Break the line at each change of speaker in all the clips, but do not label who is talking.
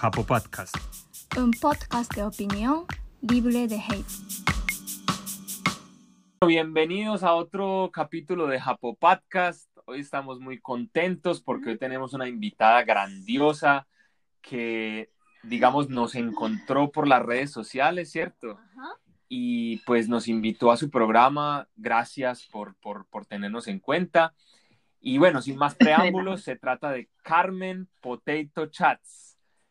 Japo Podcast.
un podcast de opinión libre de hate.
Bienvenidos a otro capítulo de Japo Podcast. Hoy estamos muy contentos porque hoy tenemos una invitada grandiosa que, digamos, nos encontró por las redes sociales, ¿cierto? Y pues nos invitó a su programa. Gracias por, por, por tenernos en cuenta. Y bueno, sin más preámbulos, se trata de Carmen Potato Chats.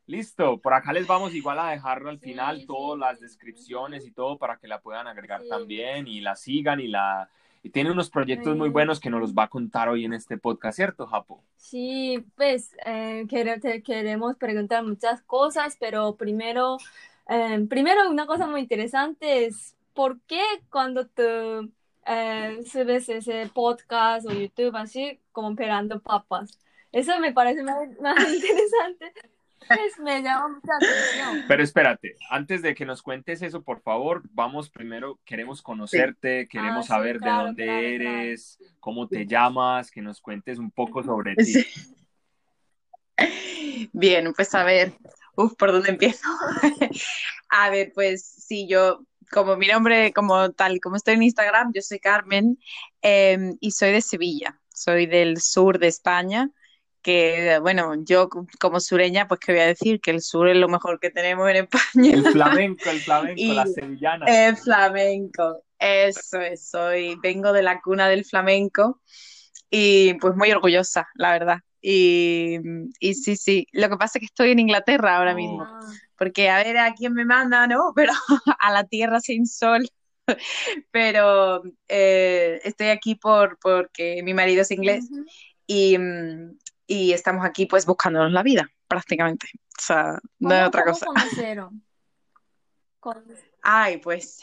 Listo, por acá les vamos igual a dejar al final
Sí,
todas las descripciones y todo para que la puedan agregar
Sí.
también y la sigan y la y tiene unos proyectos muy buenos que nos los va a contar hoy en este podcast, ¿cierto, Japo?
Sí, pues eh, quere- te queremos preguntar muchas cosas, pero primero, eh, primero una cosa muy interesante es ¿por qué cuando tú eh, subes ese podcast o YouTube así como pelando papas? Eso me parece más, más interesante, pues me llama mucha atención.
Pero espérate, antes de que nos cuentes eso, por favor, vamos primero, queremos conocerte, queremos
Ah, sí,
saber de dónde
claro,
eres, cómo te llamas, que nos cuentes un poco sobre ti.
Sí. Bien, pues a ver, uf, ¿por dónde empiezo? A ver, pues sí, yo, como mi nombre, como tal, y como estoy en Instagram, yo soy Carmen eh, y soy de Sevilla, soy del sur de España, que bueno, yo co- como sureña, pues qué voy a decir, que el sur es lo mejor que tenemos en España.
El flamenco, el flamenco,
Y-
la sevillana.
El flamenco, eso es, soy, vengo de la cuna del flamenco y pues muy orgullosa, la verdad. Y, y sí, sí, lo que pasa es que estoy en Inglaterra ahora
Oh.
mismo, porque a ver a quién me manda, ¿no? Pero a la tierra sin sol. Pero eh, estoy aquí por, porque mi marido es inglés y, mm, y estamos aquí pues buscándonos la vida, prácticamente. O sea, no es
¿Cómo,
otra cosa.
conocieron? Con-
Ay, pues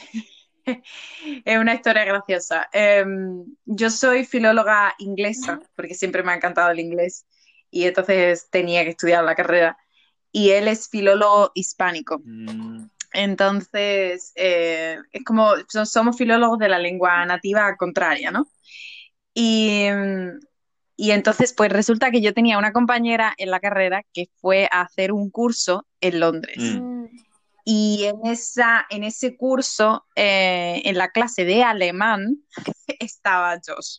es una historia graciosa. Em, yo soy filóloga inglesa, porque siempre me ha encantado el inglés y entonces tenía que estudiar la carrera. Y él es filólogo hispánico.
Mm,
Entonces, eh, es como, so- somos filólogos de la lengua nativa contraria, ¿no? Y, mm, y entonces, pues resulta que yo tenía una compañera en la carrera que fue a hacer un curso en Londres.
Mm.
Y en esa, en ese curso, eh, en la clase de alemán, estaba Josh.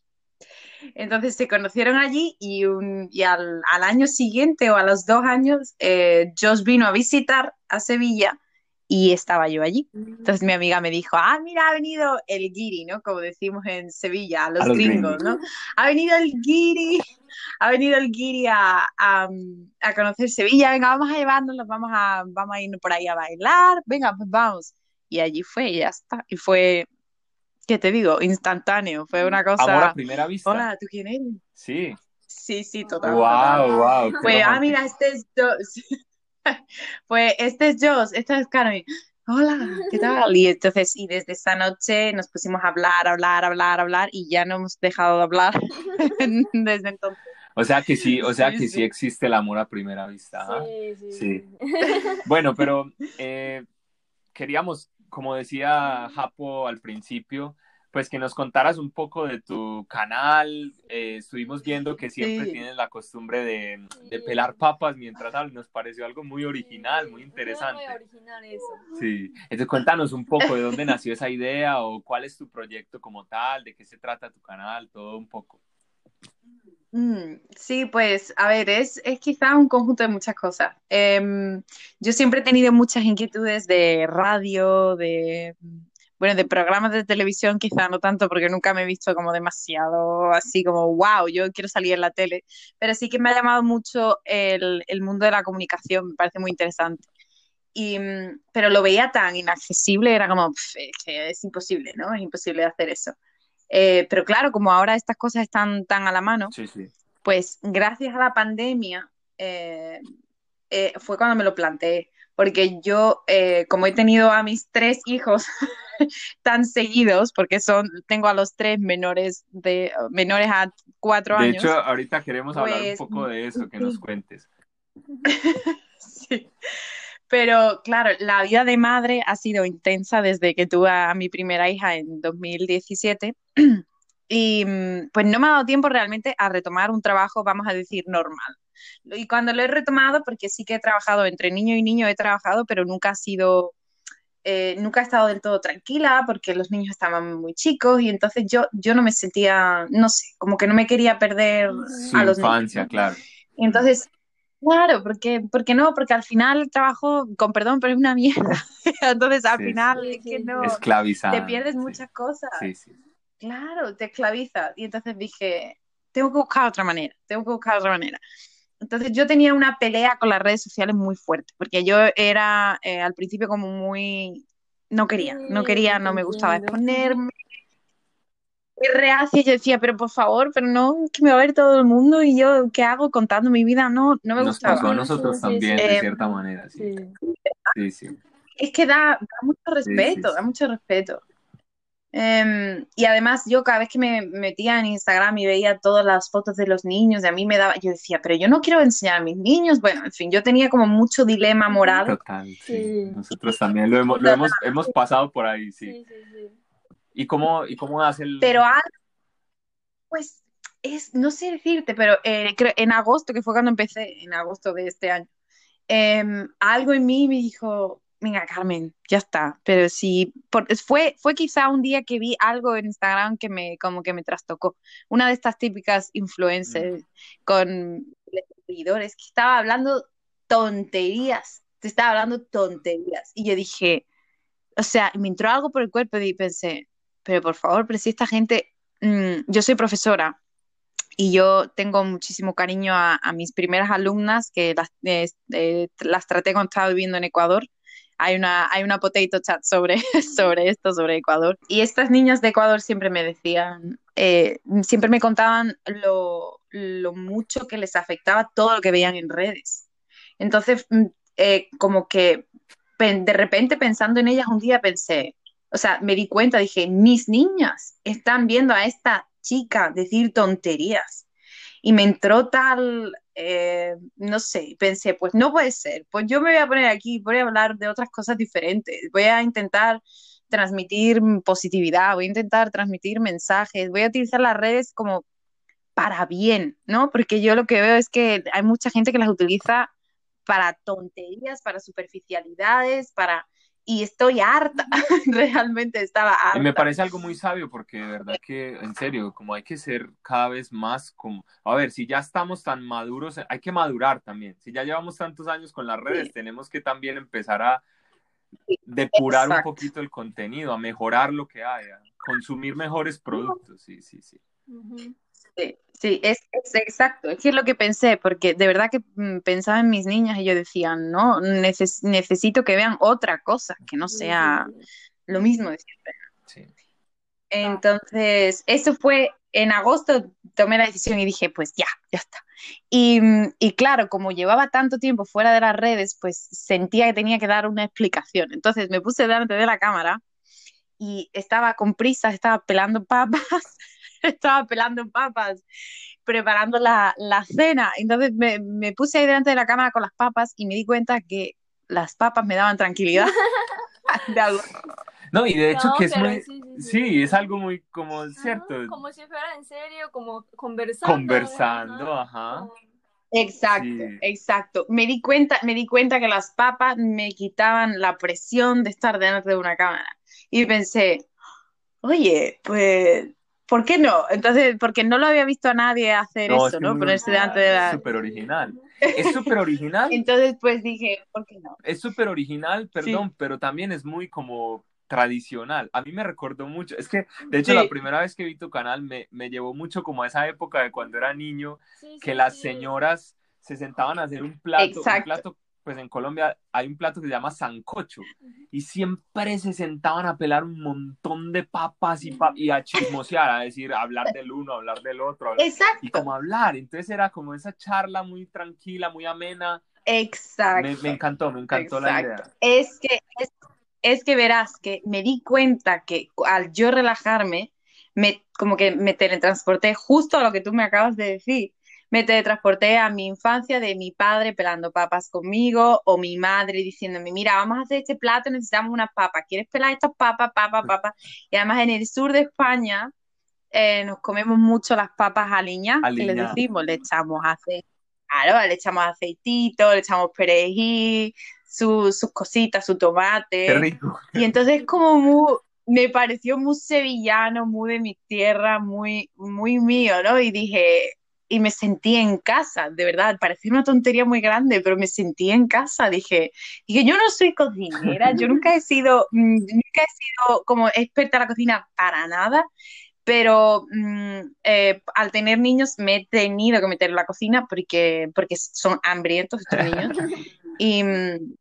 Entonces se conocieron allí y, un, y al, al año siguiente o a los dos años, eh, Josh vino a visitar a Sevilla y estaba yo allí. Entonces mi amiga me dijo, ah, mira, ha venido el guiri, ¿no? Como decimos en Sevilla, a los,
A los
gringos,
gringos.
¿no? Ha venido el guiri, ha venido el guiri a, a, a conocer Sevilla, venga, vamos a llevárnoslos, vamos a, vamos a ir por ahí a bailar, venga, pues vamos. Y allí fue y ya está. Y fue, ¿qué te digo? Instantáneo, fue una cosa...
Amor a primera vista.
Hola, ¿tú quién eres?
Sí.
Sí, sí, total. total.
Wow, wow.
Pues, ah, mira, este es. Pues este es Josh, esta es Carmen. Hola, ¿qué tal? Y entonces, y desde esa noche nos pusimos a hablar, hablar, hablar, hablar, y ya no hemos dejado de hablar desde entonces.
O sea que sí, o sea
Sí,
que
sí.
sí existe el amor a primera vista. ¿ah?
Sí, sí,
Sí.
sí.
Bueno, pero eh, queríamos, como decía Japo al principio, pues que nos contaras un poco de tu canal. Eh, estuvimos viendo que siempre
Sí.
tienes la costumbre de, de pelar papas mientras hablas. Nos pareció algo muy original,
Sí,
muy interesante.
Muy original eso.
Sí. Entonces cuéntanos un poco de dónde nació esa idea o cuál es tu proyecto como tal, de qué se trata tu canal, todo un poco.
Mm, sí, pues a ver, es, es quizá un conjunto de muchas cosas. Em, yo siempre he tenido muchas inquietudes de radio, de, bueno, de programas de televisión, quizá no tanto porque nunca me he visto como demasiado así como, wow, yo quiero salir en la tele, pero sí que me ha llamado mucho el, el mundo de la comunicación, me parece muy interesante. Y, pero lo veía tan inaccesible, era como, "Pf, es que es imposible, ¿no? Es imposible hacer eso. Eh, pero claro, como ahora estas cosas están tan a la mano,
Sí, sí.
pues gracias a la pandemia eh, eh, fue cuando me lo planteé, porque yo, eh, como he tenido a mis tres hijos tan seguidos, porque son, tengo a los tres menores de menores a cuatro
De
años.
hecho, ahorita queremos hablar un
Pues,
poco de eso, que nos cuentes.
Sí. Pero claro, la vida de madre ha sido intensa desde que tuve a mi primera hija en 2017 y mm, pues no me ha dado tiempo realmente a retomar un trabajo, vamos a decir, normal. Y cuando lo he retomado, porque sí que he trabajado entre niño y niño, he trabajado, pero nunca ha sido, eh, nunca he estado del todo tranquila porque los niños estaban muy chicos y entonces yo, yo no me sentía, no sé, como que no me quería perder
Su
a los
infancia,
niños.
claro.
Y entonces, claro, porque, porque no, porque al final el trabajo, con perdón, pero es una mierda. Entonces al
Sí,
final
sí.
es que no, te pierdes
sí.
muchas cosas.
Sí, sí.
Claro, te esclaviza. Y entonces dije, tengo que buscar otra manera, tengo que buscar otra manera. Entonces yo tenía una pelea con las redes sociales muy fuerte, porque yo era eh, al principio como muy... No quería, no quería, no me gustaba exponerme. Y reacia, yo decía, pero por favor, pero no, que me va a ver todo el mundo y yo, ¿qué hago contando mi vida? No, no me
Nos pasó a
gustaba.
Sí,
nosotros
sí,
también,
sí,
de
Eh,
cierta manera, sí.
sí.
Sí, sí.
es que da, da mucho
Sí, sí,
respeto,
sí.
da mucho respeto. Em, y además yo cada vez que me metía en Instagram y veía todas las fotos de los niños, y a mí me daba, yo decía, pero yo no quiero enseñar a mis niños. Bueno, en fin, yo tenía como mucho dilema moral.
Total, sí.
Sí.
Nosotros también lo hemos, lo hemos, hemos pasado por ahí, sí.
Sí, sí, sí.
¿Y cómo, y cómo hace el...?
Pero algo, pues, es, no sé decirte, pero eh, creo, en agosto, que fue cuando empecé, en agosto de este año, em, algo en mí me dijo, venga, Carmen, ya está. Pero sí, por- fue, fue quizá un día que vi algo en Instagram que me, como que me trastocó. Una de estas típicas influencers con miles de seguidores que estaba hablando tonterías, te estaba hablando tonterías. Y yo dije, o sea, me entró algo por el cuerpo y pensé, pero por favor, pero si esta gente, mm, yo soy profesora y yo tengo muchísimo cariño a, a mis primeras alumnas que las, eh, eh, las traté cuando estaba viviendo en Ecuador. Hay una, hay una potato chat sobre, sobre esto, sobre Ecuador. Y estas niñas de Ecuador siempre me decían, eh, siempre me contaban lo, lo mucho que les afectaba todo lo que veían en redes. Entonces, mm, eh, como que de repente pensando en ellas un día pensé, o sea, me di cuenta, dije, mis niñas están viendo a esta chica decir tonterías. Y me entró tal, eh, no sé, pensé, pues no puede ser, pues yo me voy a poner aquí, voy a hablar de otras cosas diferentes, voy a intentar transmitir positividad, voy a intentar transmitir mensajes, voy a utilizar las redes como para bien, ¿no? Porque yo lo que veo es que hay mucha gente que las utiliza para tonterías, para superficialidades, para... Y estoy harta, realmente estaba
Y me
harta.
parece algo muy sabio porque de verdad que, en serio, como hay que ser cada vez más como, a ver, si ya estamos tan maduros, hay que madurar también. Si ya llevamos tantos años con las redes,
Sí.
tenemos que también empezar a depurar un poquito el contenido, a mejorar lo que hay, a consumir mejores productos. Sí, sí, sí.
Sí, sí, es, es exacto, es que es lo que pensé, porque de verdad que mm, pensaba en mis niñas y yo decía, no, neces- necesito que vean otra cosa, que no sea lo mismo de siempre.
sí.
Entonces, eso fue en agosto, tomé la decisión y dije, pues ya, ya está. Y, mm, y claro, como llevaba tanto tiempo fuera de las redes, pues sentía que tenía que dar una explicación. Entonces me puse delante de la cámara y estaba con prisas, estaba pelando papas, estaba pelando papas, preparando la, la cena. Entonces me, me puse ahí delante de la cámara con las papas y me di cuenta que las papas me daban tranquilidad. De algo.
No, y de hecho
No,
que es muy,
sí, sí, sí.
sí, es algo muy como
Ajá,
cierto,
Como si fuera en serio, como conversando.
conversando,
ajá,
ajá.
Exacto,
Sí.
exacto. Me di cuenta, me di cuenta que las papas me quitaban la presión de estar delante de una cámara. Y pensé, oye, pues, ¿por qué no? Entonces, porque no lo había visto a nadie hacer
No, es
eso, ¿no?
es muy
Ponerse
original,
delante de
es
la...
súper original. Es súper original,
Entonces, pues dije, ¿por qué no?
es súper original, perdón, pero también es muy como tradicional. A mí me recordó mucho, es que de hecho
Sí.
la primera vez que vi tu canal me, me llevó mucho como a esa época de cuando era niño,
Sí,
que
sí,
las
sí.
señoras se sentaban a hacer un plato, un
Exacto.
plato, pues en Colombia hay un plato que se llama sancocho y siempre se sentaban a pelar un montón de papas y, pa- y a chismosear, a decir, a hablar del uno, a hablar del otro, hablar- y
Exacto,
como hablar. Entonces era como esa charla muy tranquila, muy amena.
exacto.
Me, me encantó, me encantó la idea.
Exacto. Es que, es, es que verás que me di cuenta que al yo relajarme, me, como que me teletransporté justo a lo que tú me acabas de decir. Me teletransporté a mi infancia de mi padre pelando papas conmigo o mi madre diciéndome, mira, vamos a hacer este plato, necesitamos unas papas. ¿Quieres pelar estas papas, papas, papas? Y además en el sur de España eh, nos comemos mucho las papas aliñadas, que les
Aliñadas.
decimos, le echamos aceite, Claro, le echamos aceitito, le echamos perejil, su- sus cositas, su
Qué
tomate.
rico.
Y entonces como muy, me pareció muy sevillano, muy de mi tierra, muy, muy mío, ¿no? Y dije, y me sentí en casa, de verdad, parecía una tontería muy grande, pero me sentí en casa. Dije, dije, yo no soy cocinera, yo nunca he sido, mm, nunca he sido como experta en la cocina para nada, pero mm, eh, al tener niños me he tenido que meter en la cocina porque, porque son hambrientos estos niños. Y, mm,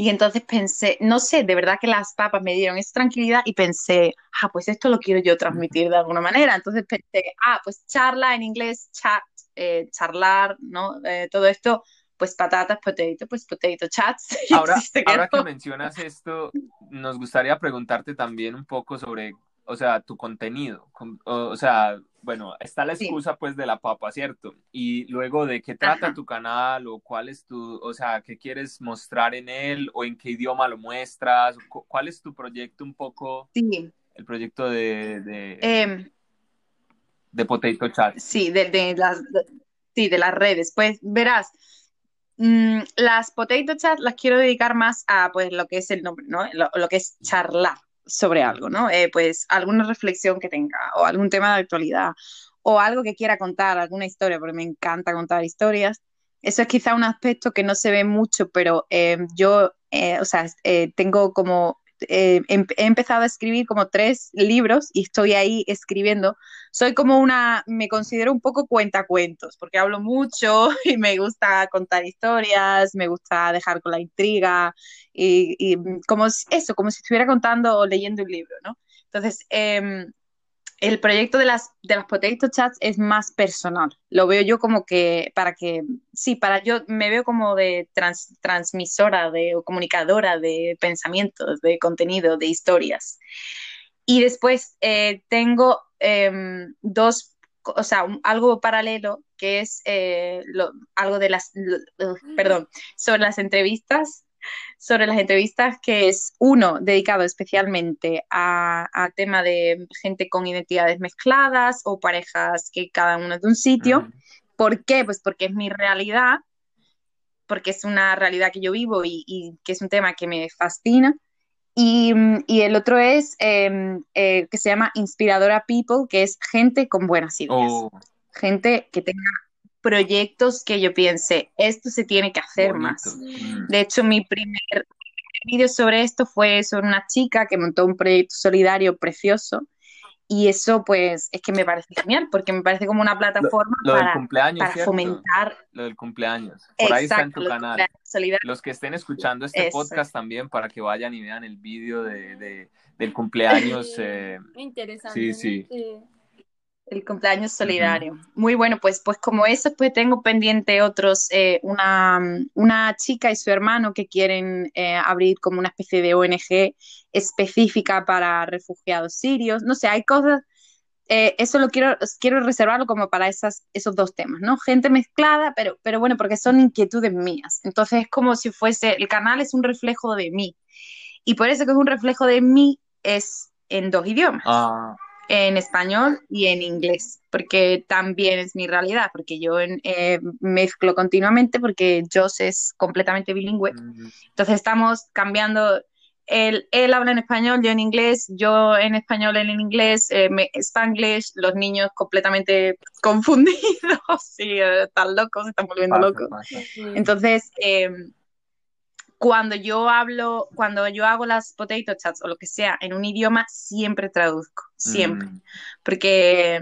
y entonces pensé, no sé, de verdad que las papas me dieron esa tranquilidad y pensé, ah, pues esto lo quiero yo transmitir de alguna manera. Entonces pensé, ah, pues charla en inglés, chat, eh, charlar, ¿no? Eh, todo esto, pues patatas, potato, pues potato chats.
Ahora, ahora que mencionas esto, nos gustaría preguntarte también un poco sobre, o sea, tu contenido. O, sea, bueno, está la
Sí.
excusa pues de la papa, ¿cierto? Y luego de qué trata
Ajá.
tu canal o cuál es tu, o sea, qué quieres mostrar en él o en qué idioma lo muestras, Cu- cuál es tu proyecto un poco,
Sí,
el proyecto de, de,
em,
de Potato Chat.
sí, de, de las, de- sí, de las redes. Pues verás, mm, las potato chats las quiero dedicar más a pues lo que es el nombre, ¿no? Lo, lo que es charlar sobre algo, ¿no? Eh, pues alguna reflexión que tenga o algún tema de actualidad o algo que quiera contar, alguna historia, porque me encanta contar historias. Eso es quizá un aspecto que no se ve mucho, pero eh, yo, eh, o sea, eh, tengo como, eh, em- he empezado a escribir como tres libros y estoy ahí escribiendo soy como una, me considero un poco cuentacuentos, porque hablo mucho y me gusta contar historias, me gusta dejar con la intriga y, y como eso, como si estuviera contando o leyendo un libro, ¿no? Entonces, em, el proyecto de las, de las Potato Chats es más personal. Lo veo yo como que, para que, sí, para yo me veo como de trans- transmisora, de, o comunicadora de pensamientos, de contenido, de historias. Y después eh, tengo em, dos, o sea, algo paralelo que es eh, lo- algo de las, lo- perdón, sobre las entrevistas, sobre las entrevistas que es uno dedicado especialmente a, a tema de gente con identidades mezcladas o parejas que cada uno es de un sitio.
Ujú.
¿Por qué? Pues porque es mi realidad, porque es una realidad que yo vivo y, y que es un tema que me fascina. Y, y el otro es em, eh, que se llama Inspiradora People, que es gente con buenas ideas,
Oh,
gente que tenga proyectos que yo piense, esto se tiene que hacer
bonito.
más.
Mm.
De hecho, mi primer vídeo sobre esto fue sobre una chica que montó un proyecto solidario precioso y eso pues es que me parece genial porque me parece como una plataforma
Lo del
para, para fomentar
Lo del cumpleaños. Por ahí está en
exacto
tu
los
canal. Los que estén escuchando este
Eso.
podcast también para que vayan y vean el vídeo de, de- del cumpleaños. eh,
Muy interesante.
sí, sí.
El cumpleaños solidario. Muy bueno, pues, pues como eso, pues tengo pendiente otros, eh, una, una chica y su hermano que quieren eh, abrir como una especie de ONG específica para refugiados sirios. No sé, hay cosas, eh, eso lo quiero, quiero reservarlo como para esas, esos dos temas, ¿no? Gente mezclada, pero, pero bueno, porque son inquietudes mías. Entonces es como si fuese, el canal es un reflejo de mí. Y por eso que es un reflejo de mí, es en dos idiomas
ah,
en español y en inglés, porque también es mi realidad, porque yo eh, mezclo continuamente, porque Joss es completamente bilingüe. Entonces estamos cambiando, él, él habla en español, yo en inglés, yo en español, él en inglés, eh, me- Spanglish, los niños completamente confundidos, sí, eh, están locos, se están volviendo
pasa,
locos.
pasa.
Entonces, eh, cuando yo hablo, cuando yo hago las potato chats o lo que sea en un idioma, siempre traduzco, siempre,
Mm,
porque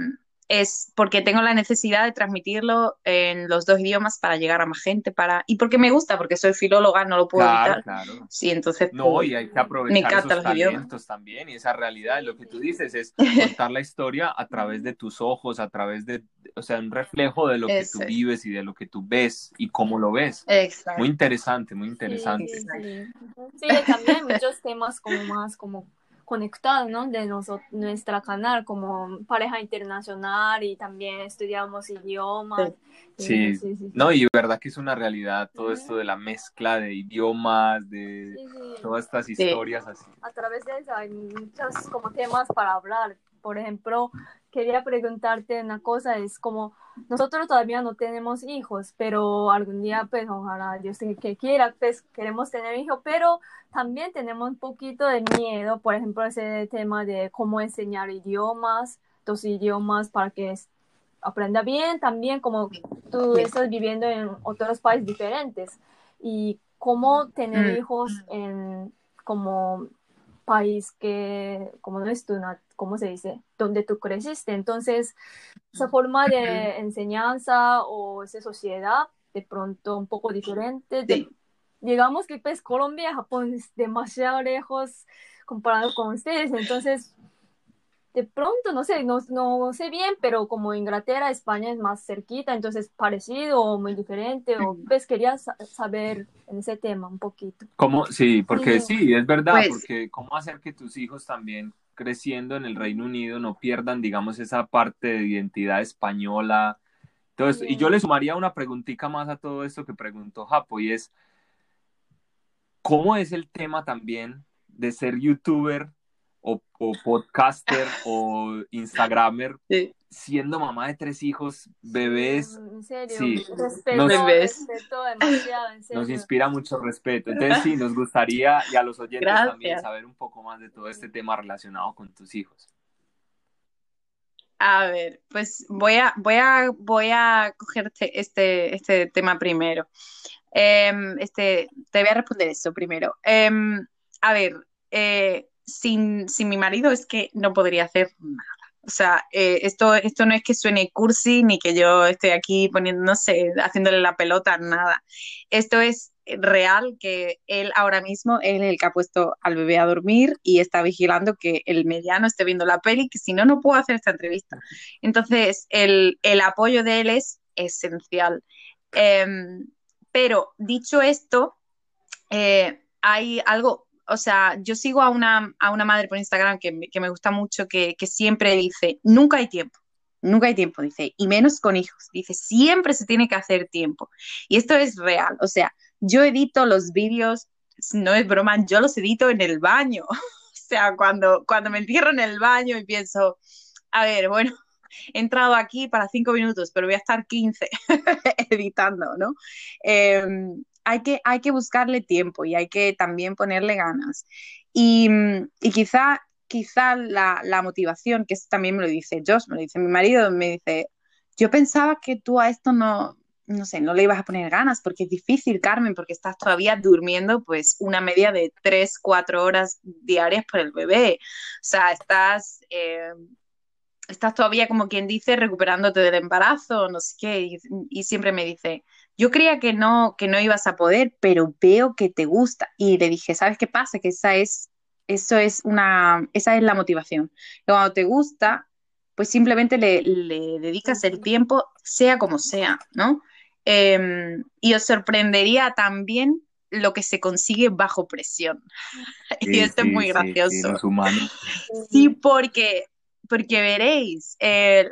es porque tengo la necesidad de transmitirlo en los dos idiomas para llegar a más gente, para y porque me gusta, porque soy filóloga, no lo puedo
claro,
evitar.
claro.
Sí, entonces
No,
pues,
y hay que
me
aprovechar esos
los idiomas.
talentos también y esa realidad. Lo que tú dices es contar la historia a través de tus ojos, a través de, o sea, un reflejo de lo que
Eso
tú
es.
vives y de lo que tú ves y cómo lo ves.
Exacto.
Muy interesante, muy interesante.
sí, sí. Sí, también hay muchos temas como más como conectados, ¿no? De noso- nuestra canal, como pareja internacional y también estudiamos idiomas.
Sí.
sí, sí.
No, y verdad que es una realidad todo esto de la mezcla de idiomas, de
Sí, sí.
todas estas historias así.
a través de eso hay muchos como temas para hablar. Por ejemplo, quería preguntarte una cosa, es como nosotros todavía no tenemos hijos, pero algún día, pues ojalá Dios que quiera, pues queremos tener hijos, pero también tenemos un poquito de miedo, por ejemplo, ese tema de cómo enseñar idiomas, dos idiomas para que aprenda bien, también como tú estás viviendo en otros países diferentes y cómo tener
Mm.
hijos en como país que, como no es tu, nat- ¿cómo se dice? Donde tú creciste. Entonces, esa forma de enseñanza o esa sociedad, de pronto un poco diferente. de-
Sí.
digamos que pues Colombia y Japón es demasiado lejos comparado con ustedes. Entonces, de pronto, no sé, no, no sé bien, pero como Inglaterra, España es más cerquita, entonces parecido o muy diferente, o pues quería sa- saber en ese tema un poquito.
¿Cómo? Sí, porque
Sí.
sí, es verdad,
Pues-
porque cómo hacer que tus hijos también creciendo en el Reino Unido no pierdan, digamos, esa parte de identidad española. Esto. Y yo le sumaría una preguntita más a todo esto que preguntó Japo, y es, ¿cómo es el tema también de ser youtuber o, o podcaster o instagramer
Sí.
Siendo mamá de tres hijos, bebés?
En serio,
sí.
respeto,
Nos-
Bebés.
respeto demasiado, en serio.
Nos inspira mucho respeto. Entonces sí, nos gustaría y a los oyentes
Gracias.
también saber un poco más de todo este tema relacionado con tus hijos.
A ver, pues voy a, voy a, voy a cogerte este, este tema primero. Em, este, te voy a responder eso primero. Em, a ver, eh, sin, sin mi marido es que no podría hacer nada. O sea, eh, esto, esto no es que suene cursi ni que yo estoy aquí poniendo, no sé, haciéndole la pelota, nada. Esto es real que él ahora mismo es el que ha puesto al bebé a dormir y está vigilando que el mediano esté viendo la peli, que si no, no puedo hacer esta entrevista. Entonces, el, el apoyo de él es esencial. Em, pero dicho esto, eh, hay algo, o sea, yo sigo a una, a una madre por Instagram que, que me gusta mucho, que, que siempre dice, nunca hay tiempo, nunca hay tiempo, dice, y menos con hijos, dice, siempre se tiene que hacer tiempo. Y esto es real, o sea, yo edito los vídeos, no es broma, yo los edito en el baño, o sea, cuando, cuando me encierro en el baño y pienso, a ver, bueno, he entrado aquí para cinco minutos, pero voy a estar 15 editando, ¿no? Eh, hay que, hay que buscarle tiempo y hay que también ponerle ganas. Y, y quizá, quizá la, motivación, que también me lo dice Josh, me lo dice mi marido, me dice, yo pensaba que tú a esto no, no sé, no le ibas a poner ganas porque es difícil, Carmen, porque estás todavía durmiendo pues una media de 3, 4 horas diarias por el bebé. O sea, estás, eh, estás todavía como quien dice recuperándote del embarazo, no sé qué, y siempre me dice, yo creía que no, que no ibas a poder, pero veo que te gusta. Y le dije, ¿sabes qué pasa? Que esa es, eso es una, esa es la motivación. Que cuando te gusta, pues simplemente le, le dedicas el tiempo, sea como sea, ¿no? Eh, y os sorprendería también lo que se consigue bajo presión. y esto
sí,
es muy gracioso.
sí.
Sí, porque, porque veréis, eh,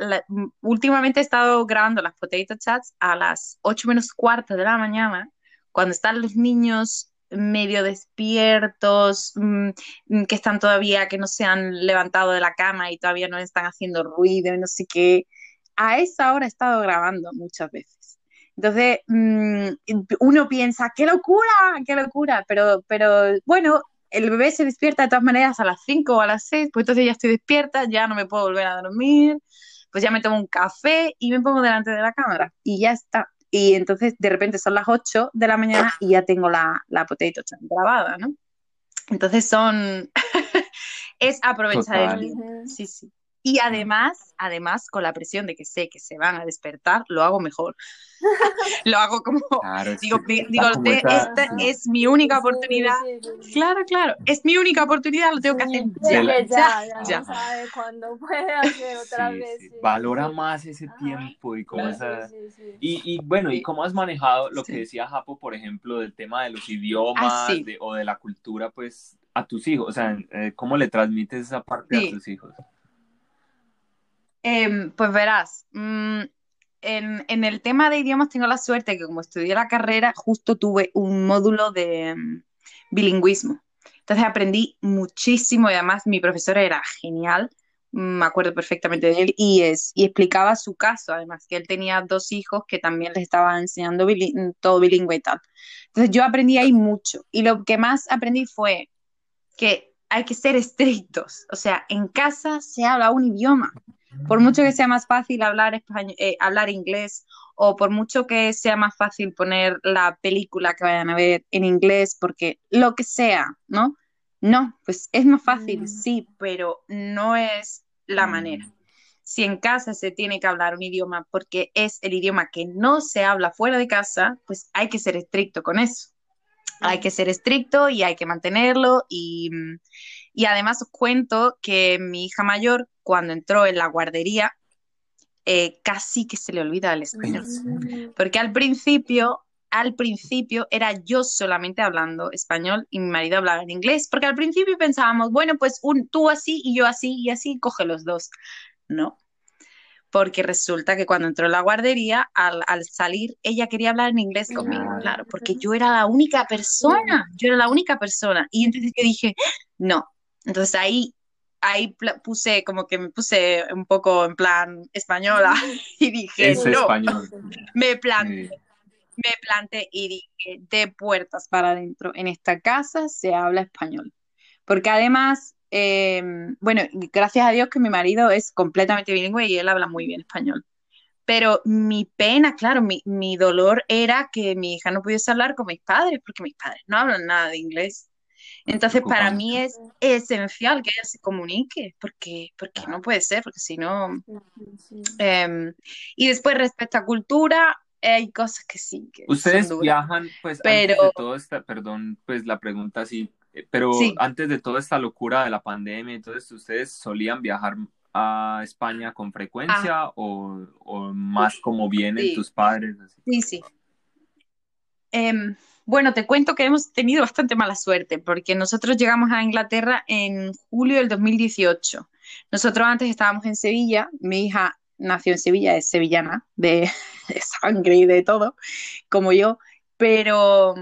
últimamente he estado grabando las Potato Chats a las 8 menos cuarto de la mañana, cuando están los niños medio despiertos, mm, mm, que están todavía, que no se han levantado de la cama y todavía no están haciendo ruido no sé qué. A esa hora he estado grabando muchas veces. Entonces, mm, uno piensa, qué locura, qué locura, pero, pero bueno, el bebé se despierta de todas maneras a las 5 o a las 6, pues entonces ya estoy despierta, ya no me puedo volver a dormir, pues ya me tomo un café y me pongo delante de la cámara y ya está. Y entonces de repente son las 8 de la mañana y ya tengo la, la potato grabada, ¿no? Entonces son... es aprovechar
Total.
el tiempo. Sí, sí. Y además, además, con la presión de que sé que se van a despertar, lo hago mejor. lo hago como,
Claro,
digo,
está
digo,
como
te-
esa-
esta
sí.
es mi única
Sí,
oportunidad.
sí, sí, sí.
Claro, claro, es mi única oportunidad, lo tengo que hacer
Sí,
ya,
ya, ya,
ya.
sabe cuándo puede hacer otra
Sí,
vez.
sí.
sí,
Valora
sí.
más ese
Ajá.
tiempo y como
Claro.
esa...
Sí, sí, sí.
Y, y bueno, ¿y
Sí.
cómo has manejado lo que
Sí.
decía Japo, por ejemplo, del tema de los idiomas
Ah, sí.
de- o de la cultura, pues, a tus hijos? O sea, eh, ¿cómo le transmites esa parte
Sí.
a tus hijos?
Em, pues verás, mm, en, en el tema de idiomas tengo la suerte que como estudié la carrera, justo tuve un módulo de mm, bilingüismo. Entonces aprendí muchísimo y además mi profesora era genial, me acuerdo perfectamente de él, y, es, y explicaba su caso, además, que él tenía dos hijos que también les estaba enseñando todo bilingüe y tal. Entonces yo aprendí ahí mucho, y lo que más aprendí fue que hay que ser estrictos, o sea, en casa se habla un idioma, por mucho que sea más fácil hablar, español, eh, hablar inglés o por mucho que sea más fácil poner la película que vayan a ver en inglés, porque lo que sea, ¿no? No, pues es más fácil, mm. sí, pero no es la mm. manera. Si en casa se tiene que hablar un idioma porque es el idioma que no se habla fuera de casa, pues hay que ser estricto con eso. Hay que ser estricto y hay que mantenerlo y, y además os cuento que mi hija mayor, cuando entró en la guardería, eh, casi que se le olvida el español. Porque al principio, al principio era yo solamente hablando español y mi marido hablaba en inglés, porque al principio pensábamos, bueno, pues un, tú así y yo así y así, coge los dos. No, porque resulta que cuando entró en la guardería, al, salir, ella quería hablar en inglés conmigo, claro, porque yo era la única persona, yo era la única persona. Y entonces yo dije, no. Entonces ahí ahí puse como que me puse un poco en plan española y dije,
es español.
me planté, me planté y dije, de puertas para adentro, en esta casa se habla español. Porque además, em, bueno, gracias a Dios que mi marido es completamente bilingüe y él habla muy bien español. Pero mi pena, claro, mi, mi dolor era que mi hija no pudiese hablar con mis padres, porque mis padres no hablan nada de inglés. Entonces, para mí es esencial que ella se comunique, porque, porque no puede ser, porque si no... Em, y después, respecto a cultura, hay cosas que sí. Que
Ustedes viajan, pues, antes de todo esta, perdón, pues la pregunta sí, eh, pero antes de toda esta locura de la pandemia, entonces, ¿ustedes solían viajar a España con frecuencia ah. o, más como vienen tus padres?
Sí, sí. Em, bueno, te cuento que hemos tenido bastante mala suerte porque nosotros llegamos a Inglaterra en julio del 2018. Nosotros antes estábamos en Sevilla, mi hija nació en Sevilla, es sevillana, de, sangre y de todo, como yo, pero,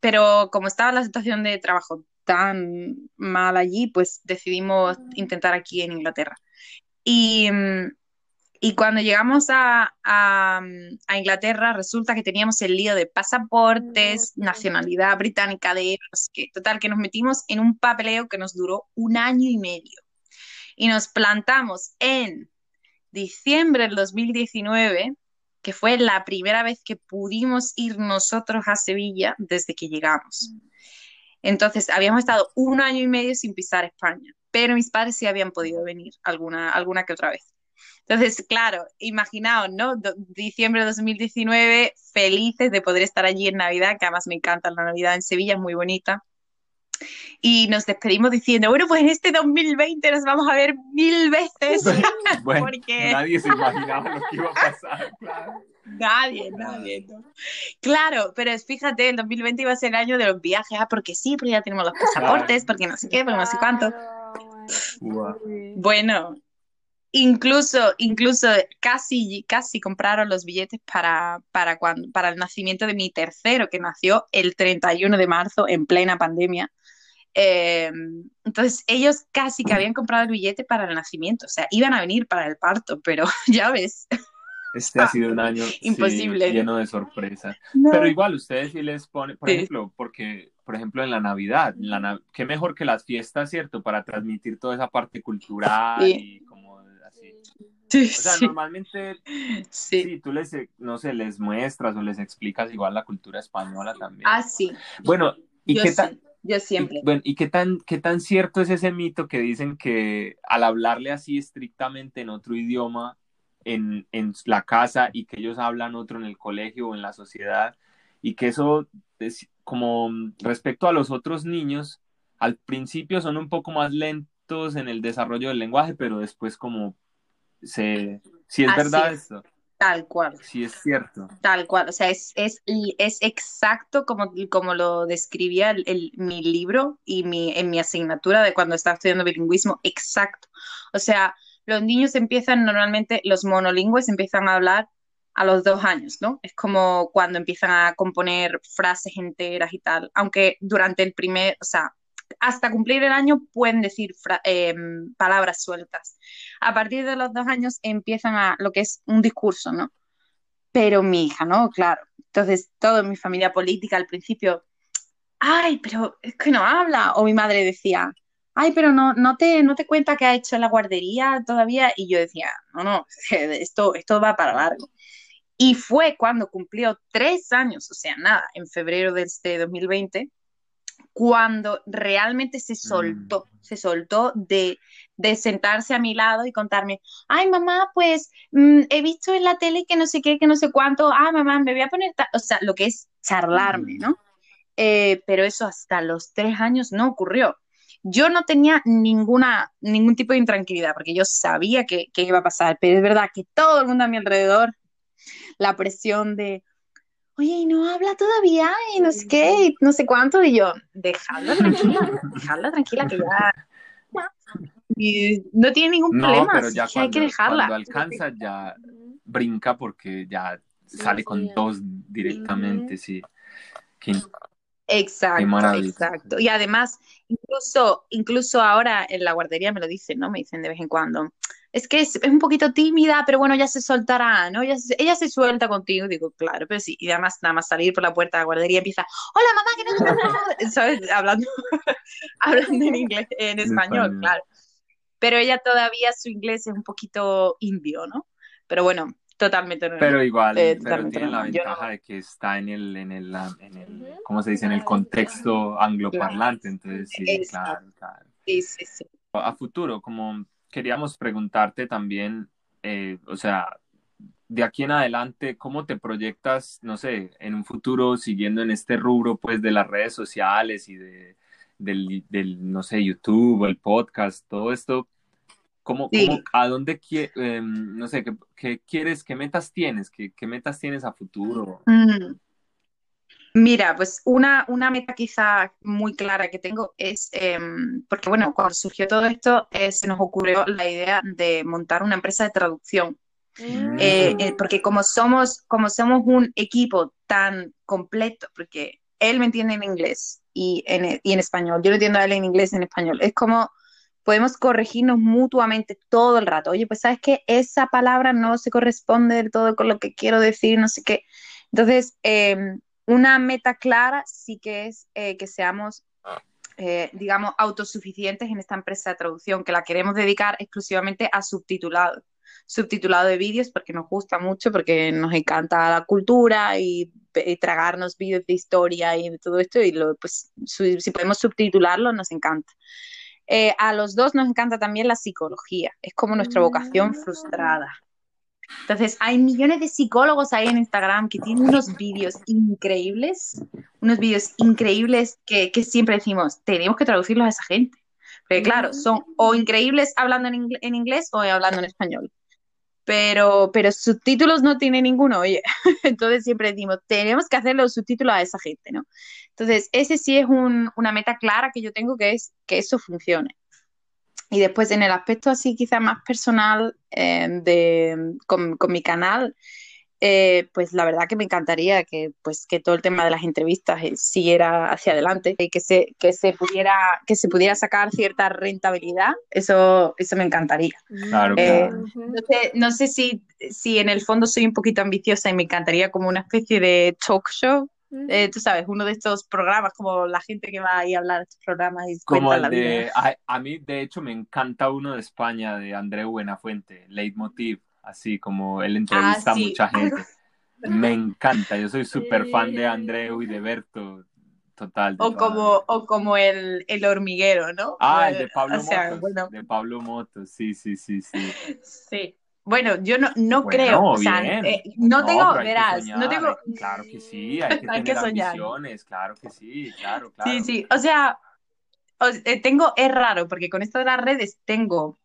pero como estaba la situación de trabajo tan mal allí, pues decidimos intentar aquí en Inglaterra. Y, y cuando llegamos a, Inglaterra, resulta que teníamos el lío de pasaportes, nacionalidad británica de no Total, que nos metimos en un papeleo que nos duró un año y medio. Y nos plantamos en diciembre del 2019, que fue la primera vez que pudimos ir nosotros a Sevilla desde que llegamos. Entonces, habíamos estado un año y medio sin pisar España, pero mis padres sí habían podido venir alguna, alguna que otra vez. Entonces, claro, imaginaos, ¿no? diciembre de 2019, felices de poder estar allí en Navidad, que además me encanta la Navidad en Sevilla, es muy bonita. Y nos despedimos diciendo, bueno, pues en este 2020 nos vamos a ver mil veces.
Bueno, porque... Nadie se imaginaba lo que iba a pasar, claro.
Nadie, nadie. Claro, pero fíjate, el 2020 iba a ser el año de los viajes, ah, porque sí, porque ya tenemos los pasaportes, porque no sé qué, porque no sé cuánto. Bueno, Incluso, incluso casi, casi compraron los billetes para, para, cuando, para el nacimiento de mi tercero, que nació el 31 de marzo en plena pandemia. Em, entonces ellos casi que habían comprado el billete para el nacimiento, o sea, iban a venir para el parto, pero ya ves.
Este ha sido un año imposible. lleno de sorpresas. Pero igual ustedes sí les ponen, por ejemplo, porque, por ejemplo, en la Navidad, la, qué mejor que las fiestas, ¿cierto? Para transmitir toda esa parte cultural y o sea, normalmente, sí. tú les, no sé, les muestras o les explicas igual la cultura española también.
Ah, sí.
Bueno, ¿y qué tal?
Yo siempre.
bueno, ¿y qué tan, qué tan cierto es ese mito que dicen que al hablarle así estrictamente en otro idioma en, en la casa y que ellos hablan otro en el colegio o en la sociedad y que eso, es, como respecto a los otros niños, al principio son un poco más lentos en el desarrollo del lenguaje, pero después como se, si es verdad esto.
Tal cual.
Si es cierto.
Tal cual. O sea, es, es, es exacto como, como lo describía el, mi libro y mi, en mi asignatura de cuando estaba estudiando bilingüismo. Exacto. O sea, los niños empiezan normalmente, los monolingües empiezan a hablar a los dos años, ¿no? Es como cuando empiezan a componer frases enteras y tal. Aunque durante el primer, o sea, hasta cumplir el año pueden decir em, palabras sueltas. A partir de los dos años empiezan a lo que es un discurso, ¿no? Pero mi hija, ¿no? Claro. Entonces, todo en mi familia política al principio, ay, pero es que no habla. O mi madre decía, ay, pero no, no, te, no te cuenta que ha hecho la guardería todavía. Y yo decía, no, no, esto, esto va para largo. Y fue cuando cumplió tres años, o sea, nada, en febrero de este 2020, cuando realmente se soltó,
Mm.
se soltó de, de sentarse a mi lado y contarme, ay mamá, pues mm, he visto en la tele que no sé qué, que no sé cuánto, ah mamá, me voy a poner, ta-". o sea, lo que es charlarme, ¿no? Eh, pero eso hasta los tres años no ocurrió. Yo no tenía ninguna, ningún tipo de intranquilidad porque yo sabía que, que iba a pasar, pero es verdad que todo el mundo a mi alrededor, la presión de, oye, y no habla todavía, y no sé qué, y no sé cuánto, y yo, dejadla tranquila, dejadla tranquila, que ya, y no tiene ningún
No,
problema,
pero
así
ya
que hay que
cuando,
dejarla.
cuando alcanza ya brinca porque ya sale con
sí.
dos directamente, sí. Qué, qué
Exacto,
maravilla.
exacto. Y además, incluso, incluso ahora en la guardería me lo dicen, ¿no? Me dicen de vez en cuando. Es que es, es un poquito tímida, pero bueno, ya se soltará, ¿no? Ella se, ella se suelta contigo. Digo, claro, pero sí. Y además, nada más salir por la puerta de la guardería empieza, hola mamá, que no te puedo-", ¿sabes? Hablando, hablando en inglés, en español,
español.
claro. Pero ella todavía su inglés es un poquito indio, ¿no? Pero bueno, totalmente.
Pero igual,
Eh,
pero
totalmente
tiene la
no-
ventaja de que está en el, en el, en el,
Ujú.
¿cómo se dice? En el contexto angloparlante, entonces sí, claro.
Sí, sí, sí.
A futuro, como queríamos preguntarte también, eh, o sea, de aquí en adelante, ¿cómo te proyectas, no sé, en un futuro siguiendo en este rubro, pues, de las redes sociales y de, del, del, no sé, YouTube, el podcast, todo esto? ¿Cómo,
Sí.
cómo- a dónde quieres, no sé, qué, qué quieres, qué metas tienes, qué, qué metas tienes a futuro?
Mm. Mira, pues una, una meta quizá muy clara que tengo es, em, porque bueno, cuando surgió todo esto, eh, se nos ocurrió la idea de montar una empresa de traducción.
Mm.
Eh, eh, porque como somos, como somos un equipo tan completo, porque él me entiende en inglés y en, y en español, yo lo entiendo a él en inglés y en español, es como podemos corregirnos mutuamente todo el rato. Oye, pues sabes que esa palabra no se corresponde del todo con lo que quiero decir, no sé qué. Entonces, eh, una meta clara sí que es eh, que seamos, eh, digamos, autosuficientes en esta empresa de traducción, que la queremos dedicar exclusivamente a subtitulado subtitulado de vídeos porque nos gusta mucho, porque nos encanta la cultura y, y tragarnos vídeos de historia y de todo esto, y lo, pues su, si podemos subtitularlo nos encanta. Eh, a los dos nos encanta también la psicología, es como nuestra vocación frustrada. Entonces, hay millones de psicólogos ahí en Instagram que tienen unos vídeos increíbles, unos vídeos increíbles que, que siempre decimos, tenemos que traducirlos a esa gente. Porque claro, son o increíbles hablando en, ingle en inglés o hablando en español pero, pero subtítulos no tiene ninguno, oye. Entonces siempre decimos, tenemos que hacer los subtítulos a esa gente, ¿no? Entonces, ese sí es un, una meta clara que yo tengo, que es que eso funcione. Y después en el aspecto así quizá más personal eh, de, con, con, mi canal, eh, pues la verdad que me encantaría que, pues, que todo el tema de las entrevistas eh, siguiera hacia adelante y que se, que, se pudiera, que se pudiera sacar cierta rentabilidad, eso, eso me encaría.
Claro,
Eh,
claro.
no sé, no sé si, si en el fondo soy un poquito ambiciosa y me encantaría como una especie de talk show. Eh, tú sabes, uno de estos programas, como la gente que va ahí a hablar de estos programas y
Como el
la vida.
de, a, a, mí, de hecho, me encanta uno de España, de Andreu Buenafuente, Leitmotiv, así como él entrevista
Ah, sí.
a mucha gente. Me encanta, yo soy súper fan de Andreu y de Berto, total. de
O como,
vida.
o como el, el hormiguero, ¿no?
Ah, el de Pablo
o sea,
Motos,
bueno,
de Pablo Motos, sí, sí, sí, sí.
sí. Bueno, yo no, no
Bueno,
creo, o sea, eh, no, tengo,
que
verás,
soñar,
no tengo,
claro que sí, hay que
Hay que
tener
soñar.
ambiciones, claro que sí, claro, claro.
Sí, sí, o sea, o- eh, tengo, es raro, porque con esto de las redes tengo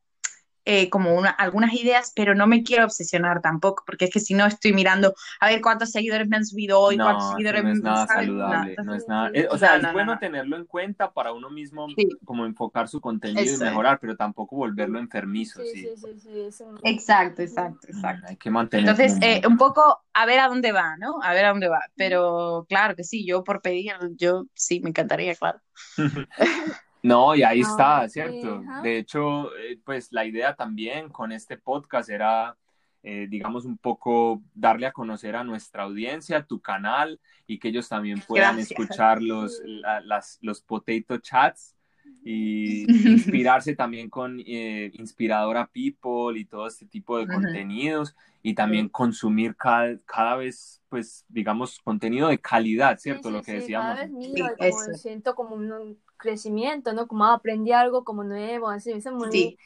eh, como una, algunas ideas, pero no me quiero obsesionar tampoco, porque es que si no estoy mirando a ver cuántos seguidores me han subido hoy, cuántos
No, eso
seguidores
no es nada saludable,
No,
no es nada, eh, o
No,
sea,
no,
es
no,
bueno
no.
tenerlo en cuenta para uno mismo
Sí.
como enfocar su contenido
Eso
y mejorar, pero tampoco volverlo enfermizo,
Sí,
sí.
sí, sí, sí, eso.
Exacto, exacto, exacto.
Hay que mantener
Entonces, eh, un poco a ver a dónde va, ¿no? A ver a dónde va. Pero claro que sí, yo por pedir, yo sí, me encantaría, claro.
No, y ahí
Ah,
está, ¿cierto?
ajá.
De hecho, eh, pues la idea también con este podcast era, eh, digamos, un poco darle a conocer a nuestra audiencia tu canal y que ellos también puedan
Gracias.
escuchar los,
Sí.
la- las, los potato chats y inspirarse también con eh, Inspiradora People y todo este tipo de contenidos y también consumir cada, cada vez, pues, digamos, contenido de calidad, ¿cierto?
Sí,
Lo que
sí, cada
decíamos.
vez como
eso.
siento como un crecimiento, ¿no? Como ah, aprendí algo como nuevo, así, eso es muy,
Sí,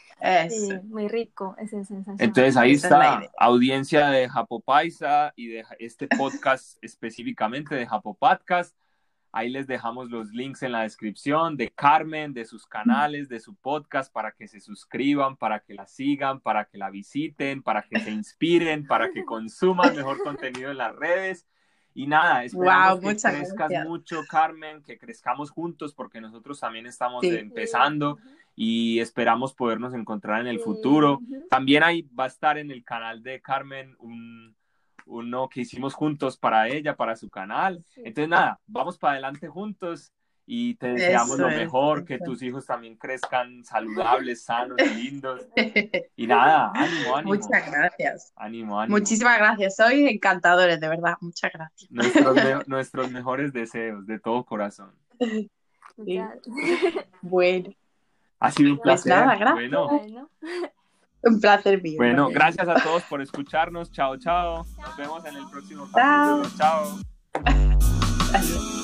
sí,
eso.
muy rico, esa sensación.
Entonces ahí
Esa es
está,
idea.
audiencia de Japopaisa y de este podcast específicamente de Japopodcast. Ahí les dejamos los links en la descripción de Carmen, de sus canales, de su podcast, para que se suscriban, para que la sigan, para que la visiten, para que se inspiren, para que consuman mejor contenido en las redes. Y nada, esperamos
Wow,
que crezcas
gracias.
mucho, Carmen, que crezcamos juntos, porque nosotros también estamos
Sí.
empezando y esperamos podernos encontrar en el
Sí,
futuro.
ujú.
También ahí va a estar en el canal de Carmen un, uno que hicimos juntos para ella, para su canal.
Sí.
Entonces, nada, vamos para adelante juntos y te deseamos
Eso
lo
es,
mejor, que
eso.
tus hijos también crezcan saludables, sanos y lindos. Y nada, ánimo, ánimo.
Muchas gracias.
Ánimo, ánimo.
Muchísimas gracias. Sois encantadores, de verdad. Muchas gracias.
Nuestros, me- nuestros mejores deseos, de todo corazón. Ha
Bueno,
sido un
Pues
placer.
nada, gracias.
Bueno,
Bueno.
un placer mío.
bueno, Gracias. a todos por escucharnos. Chao, chao. Nos vemos en el próximo
Chao.
capítulo. Chao.
Adiós.